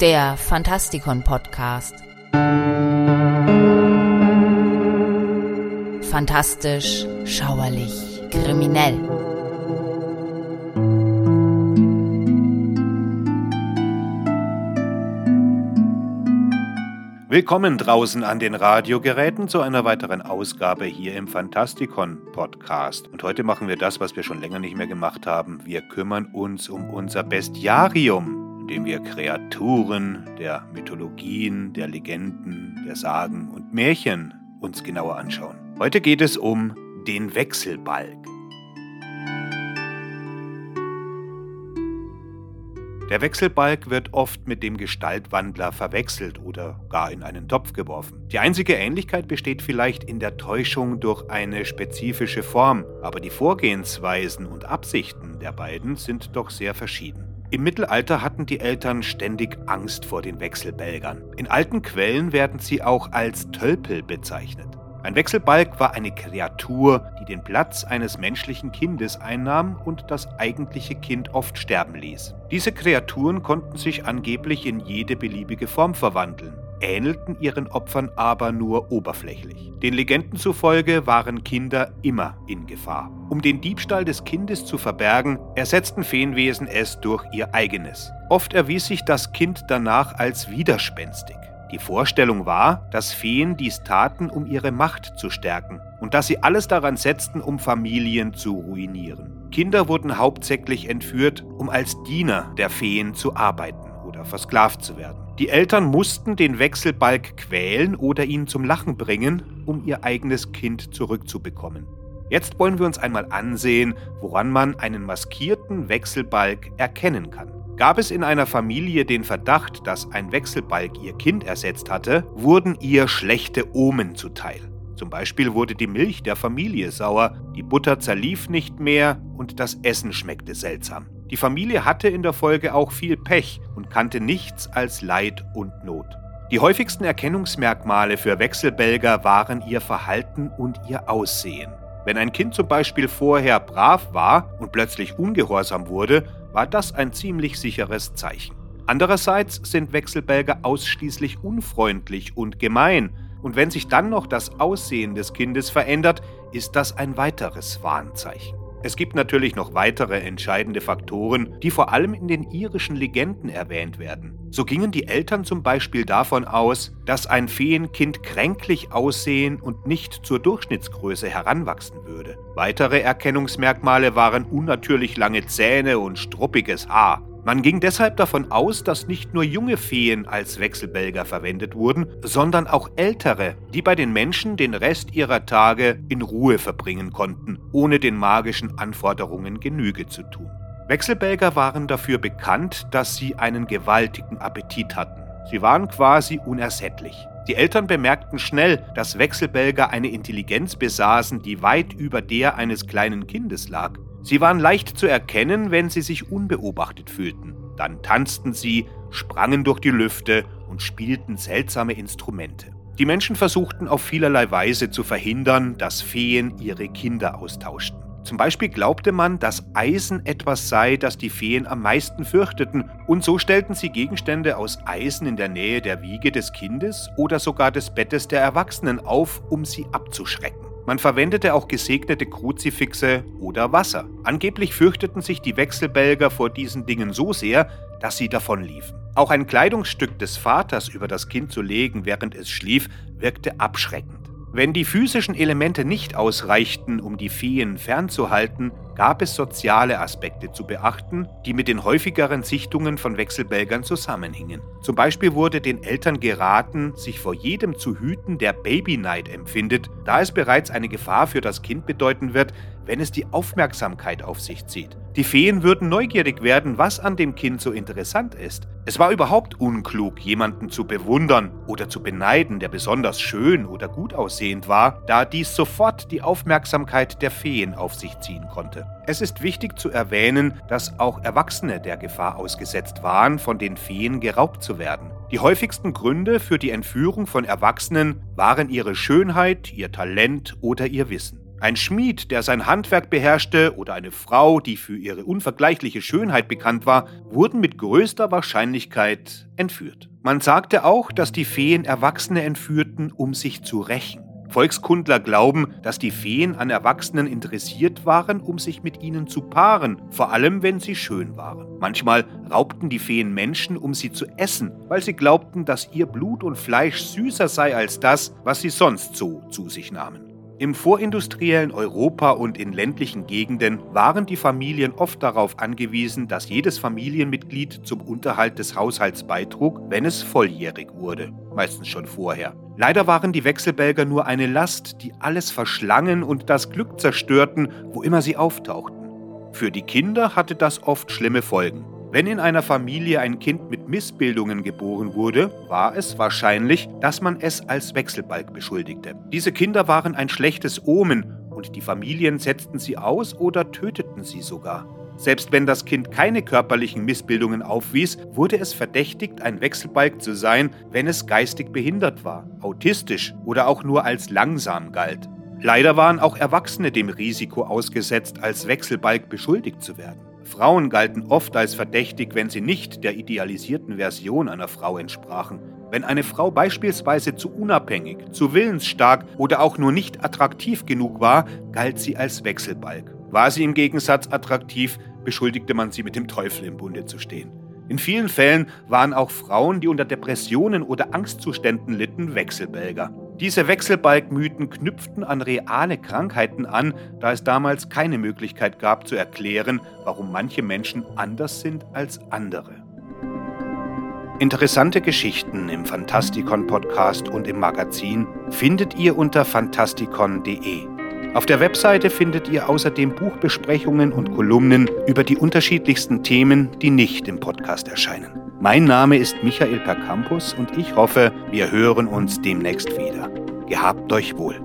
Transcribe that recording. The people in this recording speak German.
der Fantastikon Podcast. Fantastisch, schauerlich, kriminell. Willkommen draußen an den Radiogeräten zu einer weiteren Ausgabe hier im Fantastikon Podcast. Und heute machen wir das, was wir schon länger nicht mehr gemacht haben. Wir kümmern uns um unser Bestiarium, indem wir Kreaturen der Mythologien, der Legenden, der Sagen und Märchen uns genauer anschauen. Heute geht es um den Wechselbalg. Der Wechselbalg wird oft mit dem Gestaltwandler verwechselt oder gar in einen Topf geworfen. Die einzige Ähnlichkeit besteht vielleicht in der Täuschung durch eine spezifische Form, aber die Vorgehensweisen und Absichten der beiden sind doch sehr verschieden. Im Mittelalter hatten die Eltern ständig Angst vor den Wechselbälgern. In alten Quellen werden sie auch als Tölpel bezeichnet. Ein Wechselbalg war eine Kreatur, die den Platz eines menschlichen Kindes einnahm und das eigentliche Kind oft sterben ließ. Diese Kreaturen konnten sich angeblich in jede beliebige Form verwandeln, ähnelten ihren Opfern aber nur oberflächlich. Den Legenden zufolge waren Kinder immer in Gefahr. Um den Diebstahl des Kindes zu verbergen, ersetzten Feenwesen es durch ihr eigenes. Oft erwies sich das Kind danach als widerspenstig. Die Vorstellung war, dass Feen dies taten, um ihre Macht zu stärken und dass sie alles daran setzten, um Familien zu ruinieren. Kinder wurden hauptsächlich entführt, um als Diener der Feen zu arbeiten oder versklavt zu werden. Die Eltern mussten den Wechselbalg quälen oder ihn zum Lachen bringen, um ihr eigenes Kind zurückzubekommen. Jetzt wollen wir uns einmal ansehen, woran man einen maskierten Wechselbalg erkennen kann. Gab es in einer Familie den Verdacht, dass ein Wechselbalg ihr Kind ersetzt hatte, wurden ihr schlechte Omen zuteil. Zum Beispiel wurde die Milch der Familie sauer, die Butter zerlief nicht mehr und das Essen schmeckte seltsam. Die Familie hatte in der Folge auch viel Pech und kannte nichts als Leid und Not. Die häufigsten Erkennungsmerkmale für Wechselbälger waren ihr Verhalten und ihr Aussehen. Wenn ein Kind zum Beispiel vorher brav war und plötzlich ungehorsam wurde, war das ein ziemlich sicheres Zeichen. Andererseits sind Wechselbälger ausschließlich unfreundlich und gemein, und wenn sich dann noch das Aussehen des Kindes verändert, ist das ein weiteres Warnzeichen. Es gibt natürlich noch weitere entscheidende Faktoren, die vor allem in den irischen Legenden erwähnt werden. So gingen die Eltern zum Beispiel davon aus, dass ein Feenkind kränklich aussehen und nicht zur Durchschnittsgröße heranwachsen würde. Weitere Erkennungsmerkmale waren unnatürlich lange Zähne und struppiges Haar. Man ging deshalb davon aus, dass nicht nur junge Feen als Wechselbälger verwendet wurden, sondern auch ältere, die bei den Menschen den Rest ihrer Tage in Ruhe verbringen konnten, ohne den magischen Anforderungen Genüge zu tun. Wechselbälger waren dafür bekannt, dass sie einen gewaltigen Appetit hatten. Sie waren quasi unersättlich. Die Eltern bemerkten schnell, dass Wechselbälger eine Intelligenz besaßen, die weit über der eines kleinen Kindes lag. Sie waren leicht zu erkennen, wenn sie sich unbeobachtet fühlten. Dann tanzten sie, sprangen durch die Lüfte und spielten seltsame Instrumente. Die Menschen versuchten auf vielerlei Weise zu verhindern, dass Feen ihre Kinder austauschten. Zum Beispiel glaubte man, dass Eisen etwas sei, das die Feen am meisten fürchteten, und so stellten sie Gegenstände aus Eisen in der Nähe der Wiege des Kindes oder sogar des Bettes der Erwachsenen auf, um sie abzuschrecken. Man verwendete auch gesegnete Kruzifixe oder Wasser. Angeblich fürchteten sich die Wechselbälger vor diesen Dingen so sehr, dass sie davonliefen. Auch ein Kleidungsstück des Vaters über das Kind zu legen, während es schlief, wirkte abschreckend. Wenn die physischen Elemente nicht ausreichten, um die Feen fernzuhalten, gab es soziale Aspekte zu beachten, die mit den häufigeren Sichtungen von Wechselbälgern zusammenhingen. Zum Beispiel wurde den Eltern geraten, sich vor jedem zu hüten, der Babyneid empfindet, da es bereits eine Gefahr für das Kind bedeuten wird, wenn es die Aufmerksamkeit auf sich zieht. Die Feen würden neugierig werden, was an dem Kind so interessant ist. Es war überhaupt unklug, jemanden zu bewundern oder zu beneiden, der besonders schön oder gut aussehend war, da dies sofort die Aufmerksamkeit der Feen auf sich ziehen konnte. Es ist wichtig zu erwähnen, dass auch Erwachsene der Gefahr ausgesetzt waren, von den Feen geraubt zu werden. Die häufigsten Gründe für die Entführung von Erwachsenen waren ihre Schönheit, ihr Talent oder ihr Wissen. Ein Schmied, der sein Handwerk beherrschte, oder eine Frau, die für ihre unvergleichliche Schönheit bekannt war, wurden mit größter Wahrscheinlichkeit entführt. Man sagte auch, dass die Feen Erwachsene entführten, um sich zu rächen. Volkskundler glauben, dass die Feen an Erwachsenen interessiert waren, um sich mit ihnen zu paaren, vor allem wenn sie schön waren. Manchmal raubten die Feen Menschen, um sie zu essen, weil sie glaubten, dass ihr Blut und Fleisch süßer sei als das, was sie sonst so zu sich nahmen. Im vorindustriellen Europa und in ländlichen Gegenden waren die Familien oft darauf angewiesen, dass jedes Familienmitglied zum Unterhalt des Haushalts beitrug, wenn es volljährig wurde, meistens schon vorher. Leider waren die Wechselbälger nur eine Last, die alles verschlangen und das Glück zerstörten, wo immer sie auftauchten. Für die Kinder hatte das oft schlimme Folgen. Wenn in einer Familie ein Kind mit Missbildungen geboren wurde, war es wahrscheinlich, dass man es als Wechselbalg beschuldigte. Diese Kinder waren ein schlechtes Omen und die Familien setzten sie aus oder töteten sie sogar. Selbst wenn das Kind keine körperlichen Missbildungen aufwies, wurde es verdächtigt, ein Wechselbalg zu sein, wenn es geistig behindert war, autistisch oder auch nur als langsam galt. Leider waren auch Erwachsene dem Risiko ausgesetzt, als Wechselbalg beschuldigt zu werden. Frauen galten oft als verdächtig, wenn sie nicht der idealisierten Version einer Frau entsprachen. Wenn eine Frau beispielsweise zu unabhängig, zu willensstark oder auch nur nicht attraktiv genug war, galt sie als Wechselbalg. War sie im Gegensatz attraktiv, beschuldigte man sie mit dem Teufel im Bunde zu stehen. In vielen Fällen waren auch Frauen, die unter Depressionen oder Angstzuständen litten, Wechselbälger. Diese Wechselbalgmythen knüpften an reale Krankheiten an, da es damals keine Möglichkeit gab zu erklären, warum manche Menschen anders sind als andere. Interessante Geschichten im Fantastikon Podcast und im Magazin findet ihr unter fantastikon.de. Auf der Webseite findet ihr außerdem Buchbesprechungen und Kolumnen über die unterschiedlichsten Themen, die nicht im Podcast erscheinen. Mein Name ist Michael Percampus und ich hoffe, wir hören uns demnächst wieder. Gehabt euch wohl.